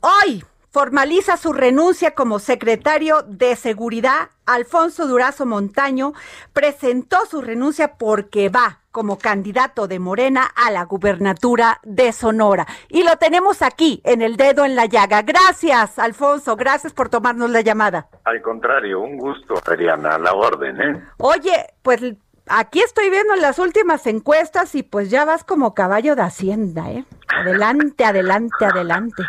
Hoy formaliza su renuncia como secretario de Seguridad. Alfonso Durazo Montaño presentó su renuncia porque va como candidato de Morena a la gubernatura de Sonora. Y lo tenemos aquí, en el dedo en la llaga. Gracias, Alfonso, gracias por tomarnos la llamada. Al contrario, un gusto, Adriana, a la orden, ¿eh? Oye, pues aquí estoy viendo las últimas encuestas y pues ya vas como caballo de Hacienda, ¿eh? Adelante, adelante, adelante.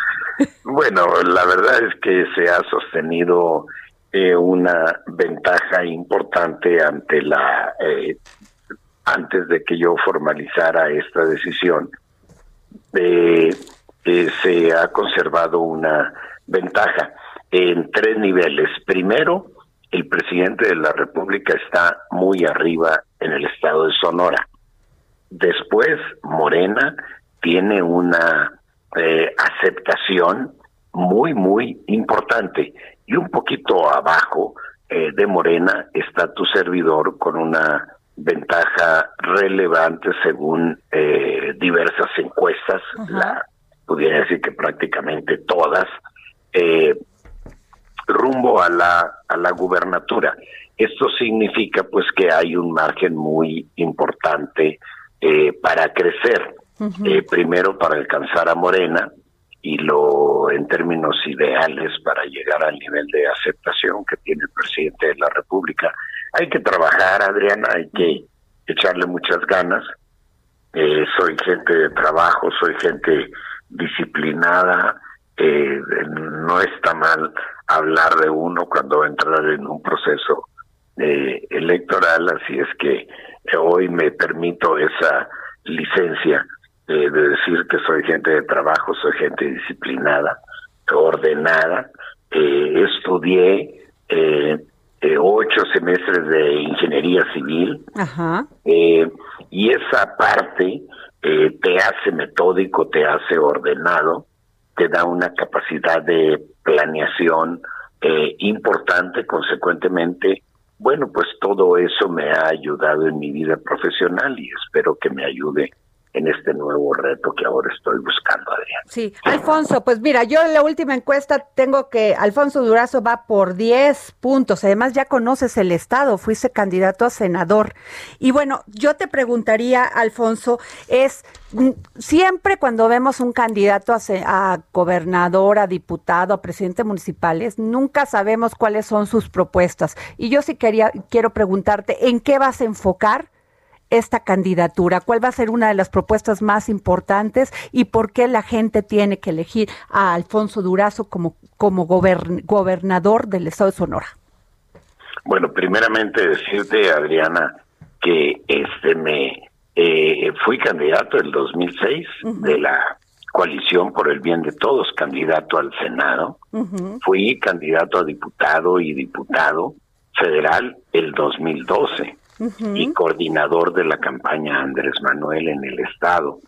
Bueno, la verdad es que se ha sostenido eh, una ventaja importante ante la eh, antes de que yo formalizara esta decisión. Se ha conservado una ventaja en tres niveles. Primero, el presidente de la República está muy arriba en el estado de Sonora. Después, Morena tiene una eh, aceptación muy, muy importante. Y un poquito abajo eh, de Morena está tu servidor con una ventaja relevante según eh, diversas encuestas, la pudiera decir que prácticamente todas, rumbo a la, a la gubernatura. Esto significa pues que hay un margen muy importante para crecer. Eh, primero para alcanzar a Morena y lo en términos ideales para llegar al nivel de aceptación que tiene el presidente de la República. Hay que trabajar, Adriana, hay que echarle muchas ganas. Eh, soy gente de trabajo, soy gente disciplinada. Eh, no está mal hablar de uno cuando va a entrar en un proceso electoral, así es que hoy me permito esa licencia de decir que soy gente de trabajo, soy gente disciplinada, ordenada. Eh, estudié eh, eh, ocho semestres de ingeniería civil y esa parte te hace metódico, te hace ordenado, te da una capacidad de planeación importante, consecuentemente bueno, pues todo eso me ha ayudado en mi vida profesional y espero que me ayude en este nuevo reto que ahora estoy buscando, Adrián. Sí, Alfonso, pues mira, yo en la última encuesta tengo que Alfonso Durazo va por 10 puntos. Además, ya conoces el Estado, fuiste candidato a senador. Y bueno, yo te preguntaría, Alfonso, es mm, siempre cuando vemos un candidato a, a gobernador, a diputado, a presidente municipales, nunca sabemos cuáles son sus propuestas. Y yo sí quería, quiero preguntarte, ¿en qué vas a enfocar? Esta candidatura? ¿Cuál va a ser una de las propuestas más importantes y por qué la gente tiene que elegir a Alfonso Durazo como, como gobernador del estado de Sonora? Bueno, primeramente decirte, Adriana, que este me eh, fui candidato el 2006 de la coalición por el bien de todos, candidato al Senado. Fui candidato a diputado y diputado federal el 2012 y coordinador de la campaña Andrés Manuel en el Estado.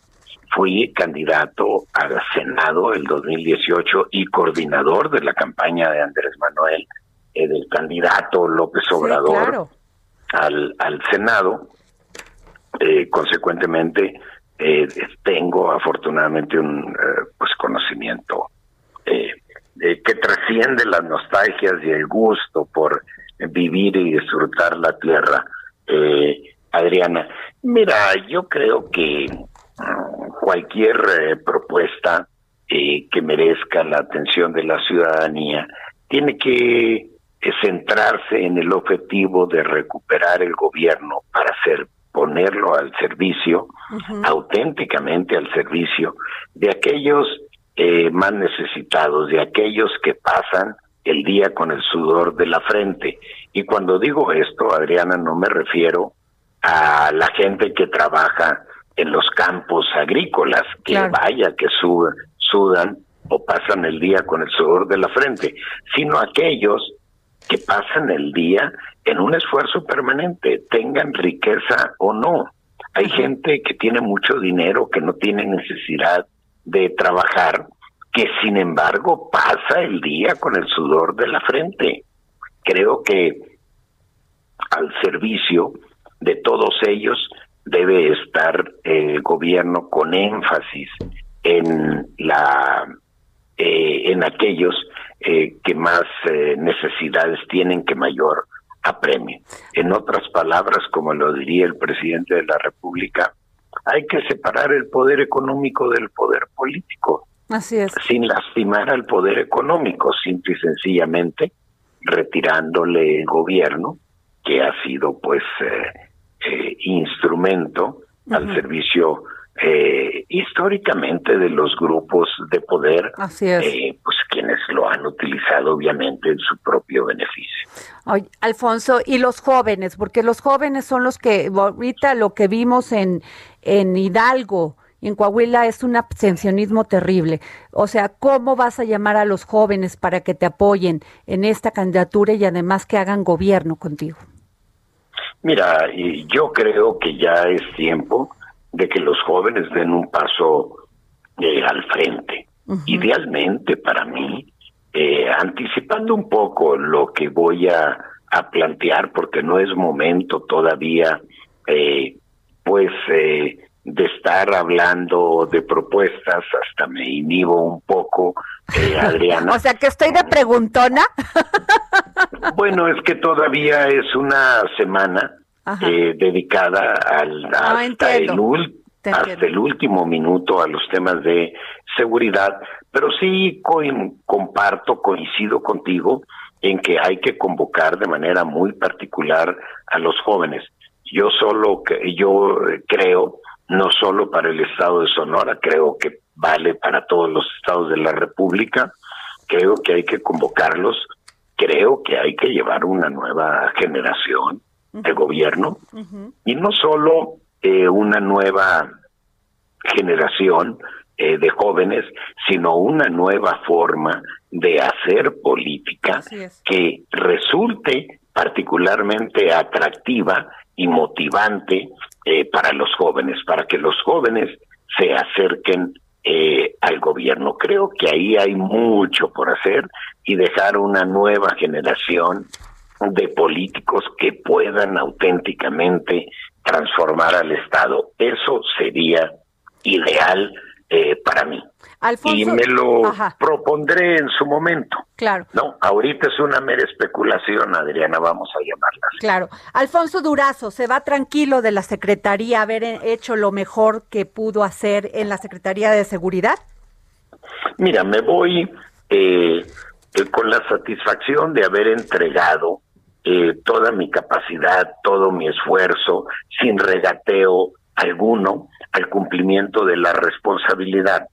Fui candidato al Senado el 2018 y coordinador de la campaña de Andrés Manuel, eh, del candidato López Obrador al, al Senado. Eh, consecuentemente, eh, tengo afortunadamente un pues conocimiento que trasciende las nostalgias y el gusto por vivir y disfrutar la tierra eh, Adriana. Mira, yo creo que mm, cualquier eh, propuesta eh, que merezca la atención de la ciudadanía tiene que eh, centrarse en el objetivo de recuperar el gobierno para hacer ponerlo al servicio, auténticamente al servicio de aquellos más necesitados, de aquellos que pasan el día con el sudor de la frente. Y cuando digo esto, Adriana, no me refiero a la gente que trabaja en los campos agrícolas, que vaya, que sudan o pasan el día con el sudor de la frente, sino aquellos que pasan el día en un esfuerzo permanente, tengan riqueza o no. Hay gente que tiene mucho dinero, que no tiene necesidad de trabajar, que sin embargo pasa el día con el sudor de la frente. Creo que al servicio de todos ellos debe estar el gobierno con énfasis en la eh, en aquellos eh, que más eh, necesidades tienen que mayor apremio. En otras palabras, como lo diría el presidente de la República, hay que separar el poder económico del poder político. Así es. Sin lastimar al poder económico, simple y sencillamente retirándole el gobierno, que ha sido pues instrumento al servicio eh, históricamente de los grupos de poder, eh, pues quienes lo han utilizado obviamente en su propio beneficio. Alfonso, y los jóvenes, porque los jóvenes son los que ahorita lo que vimos en, en Hidalgo, en Coahuila es un abstencionismo terrible. O sea, ¿cómo vas a llamar a los jóvenes para que te apoyen en esta candidatura y además que hagan gobierno contigo? Mira, yo creo que ya es tiempo de que los jóvenes den un paso eh, al frente. Idealmente para mí, eh, anticipando un poco lo que voy a, a, plantear, porque no es momento todavía, eh, pues, de estar hablando de propuestas, hasta me inhibo un poco, Adriana. o sea que estoy de preguntona. bueno, es que todavía es una semana eh, dedicada al, ah, hasta, el hasta el último minuto a los temas de seguridad, pero sí comparto, coincido contigo en que hay que convocar de manera muy particular a los jóvenes. Yo solo yo creo no solo para el estado de Sonora, creo que vale para todos los estados de la República. Creo que hay que convocarlos, creo que hay que llevar una nueva generación de gobierno y no solo eh, una nueva generación eh, de jóvenes, sino una nueva forma de hacer política que resulte particularmente atractiva y motivante eh, para los jóvenes, para que los jóvenes se acerquen al gobierno. Creo que ahí hay mucho por hacer y dejar una nueva generación de políticos que puedan auténticamente transformar al Estado. Eso sería ideal eh, para mí. Y me lo propondré en su momento. Claro. No, ahorita es una mera especulación, Adriana, vamos a llamarla así. Claro. Alfonso Durazo, ¿se va tranquilo de la Secretaría haber hecho lo mejor que pudo hacer en la Secretaría de Seguridad? Mira, me voy eh, eh, con la satisfacción de haber entregado eh, toda mi capacidad, todo mi esfuerzo, sin regateo alguno, al cumplimiento de la responsabilidad.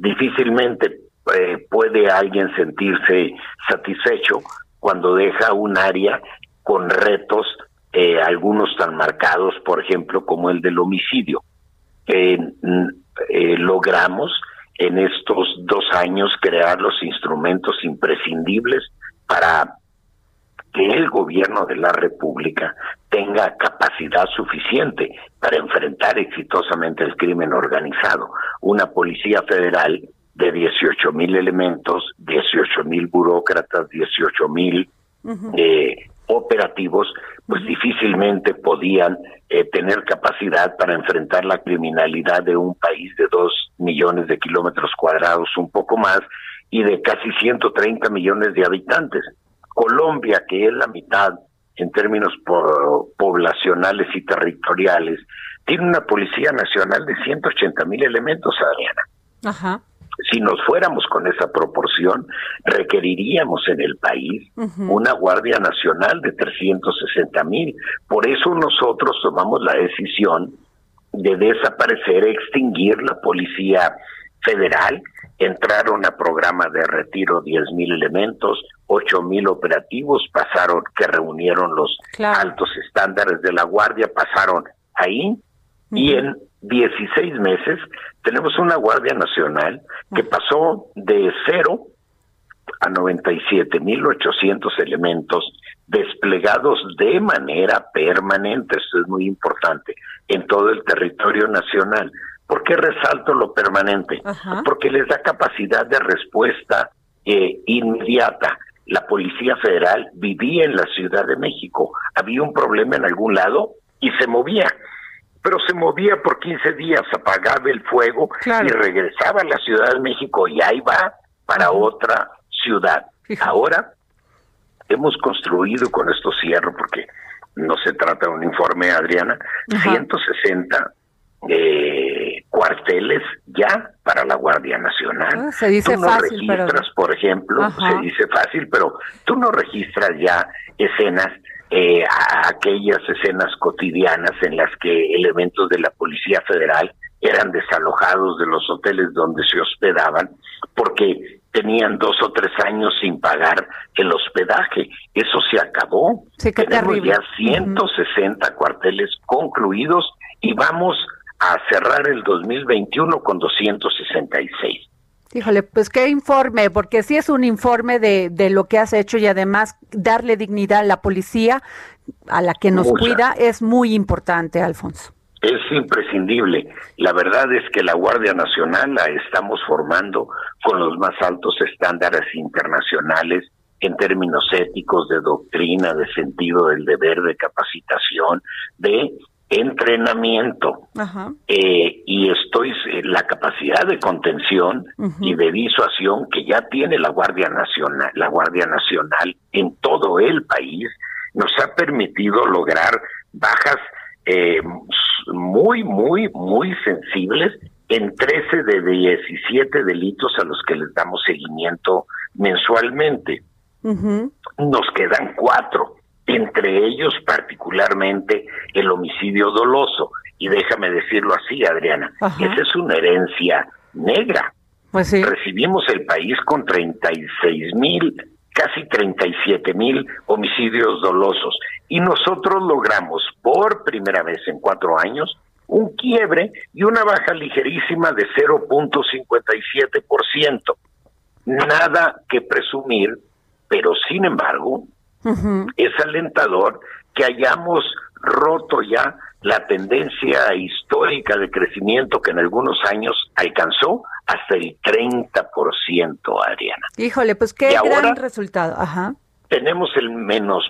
Difícilmente eh, puede alguien sentirse satisfecho cuando deja un área con retos, eh, algunos tan marcados, por ejemplo, como el del homicidio. logramos en estos dos años crear los instrumentos imprescindibles para que el gobierno de la República tenga capacidad suficiente para enfrentar exitosamente el crimen organizado. Una policía federal de 18 mil elementos, 18 mil burócratas, 18 mil eh, operativos, pues difícilmente podían eh, tener capacidad para enfrentar la criminalidad de un país de dos millones de kilómetros cuadrados, un poco más, y de casi 130 millones de habitantes. Colombia, que es la mitad en términos poblacionales y territoriales, tiene una Policía Nacional de 180 mil elementos, Adriana. Ajá. Si nos fuéramos con esa proporción, requeriríamos en el país una Guardia Nacional de 360 mil. Por eso nosotros tomamos la decisión de desaparecer, extinguir la Policía Federal entraron a programa de retiro 10 mil elementos, 8 mil operativos pasaron, que reunieron los altos estándares de la Guardia, pasaron ahí. Y en 16 meses tenemos una Guardia Nacional que pasó de cero a 97.800 elementos desplegados de manera permanente, esto es muy importante, en todo el territorio nacional. ¿Por qué resalto lo permanente? Porque les da capacidad de respuesta eh, inmediata. La Policía Federal vivía en la Ciudad de México. Había un problema en algún lado y se movía. Pero se movía por 15 días, apagaba el fuego y regresaba a la Ciudad de México y ahí va para otra ciudad. Ahora hemos construido, con esto cierro porque no se trata de un informe, Adriana, 160 eh, cuarteles ya para la Guardia Nacional. Ah, se dice tú no fácil, registras, por ejemplo, se dice fácil, pero tú no registras ya escenas, eh, aquellas escenas cotidianas en las que elementos de la Policía Federal eran desalojados de los hoteles donde se hospedaban porque tenían dos o tres años sin pagar el hospedaje. Eso se acabó. Tenemos ya 160 cuarteles concluidos y vamos a cerrar el 2021 con 266. Híjole, pues qué informe, porque sí es un informe de, de lo que has hecho y además darle dignidad a la policía, a la que nos cuida, es muy importante, Alfonso es imprescindible. La verdad es que la Guardia Nacional la estamos formando con los más altos estándares internacionales en términos éticos, de doctrina, de sentido del deber, de capacitación, de entrenamiento eh, y estoy eh, la capacidad de contención y de disuasión que ya tiene la Guardia Nacional, la Guardia Nacional en todo el país nos ha permitido lograr bajas eh, muy, muy, muy sensibles en 13 de 17 delitos a los que les damos seguimiento mensualmente. Nos quedan cuatro, entre ellos particularmente el homicidio doloso. Y déjame decirlo así, Adriana, esa es una herencia negra. Pues Recibimos el país con 36 mil casi 37 mil homicidios dolosos. Y nosotros logramos por primera vez en cuatro años un quiebre y una baja ligerísima de 0.57%. Nada que presumir, pero sin embargo, es alentador que hayamos roto ya la tendencia histórica de crecimiento que en algunos años alcanzó hasta el 30%, Adriana. Híjole, pues qué gran resultado. Ajá. Tenemos el menos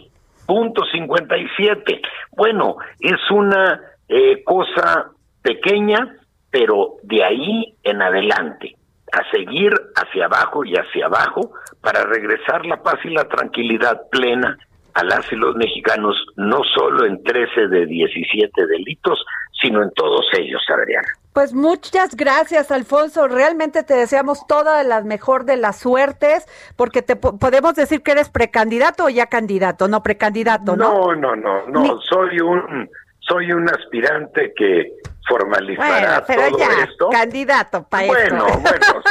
punto 57. Bueno, es una eh, cosa pequeña, pero de ahí en adelante, a seguir hacia abajo y hacia abajo para regresar la paz y la tranquilidad plena a las y los mexicanos, no solo en 13 de 17 delitos, sino en todos ellos, Adriana. Pues muchas gracias, Alfonso. Realmente te deseamos toda la mejor de las suertes, porque te podemos decir que eres precandidato o ya candidato, no precandidato, ¿no? No, no, no, no. Soy un soy un aspirante que formalizará pero todo ya, esto. Candidato para Bueno, bueno,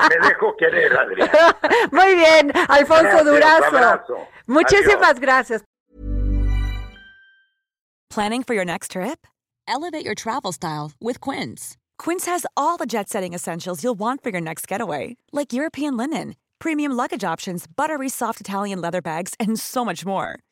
me dejo querer, Adrián. Muy bien, Alfonso Durazo. Muchísimas gracias. Planning for your next trip? Elevate your travel style with Quince. Quince has all the jet-setting essentials you'll want for your next getaway, like European linen, premium luggage options, buttery soft Italian leather bags, and so much more.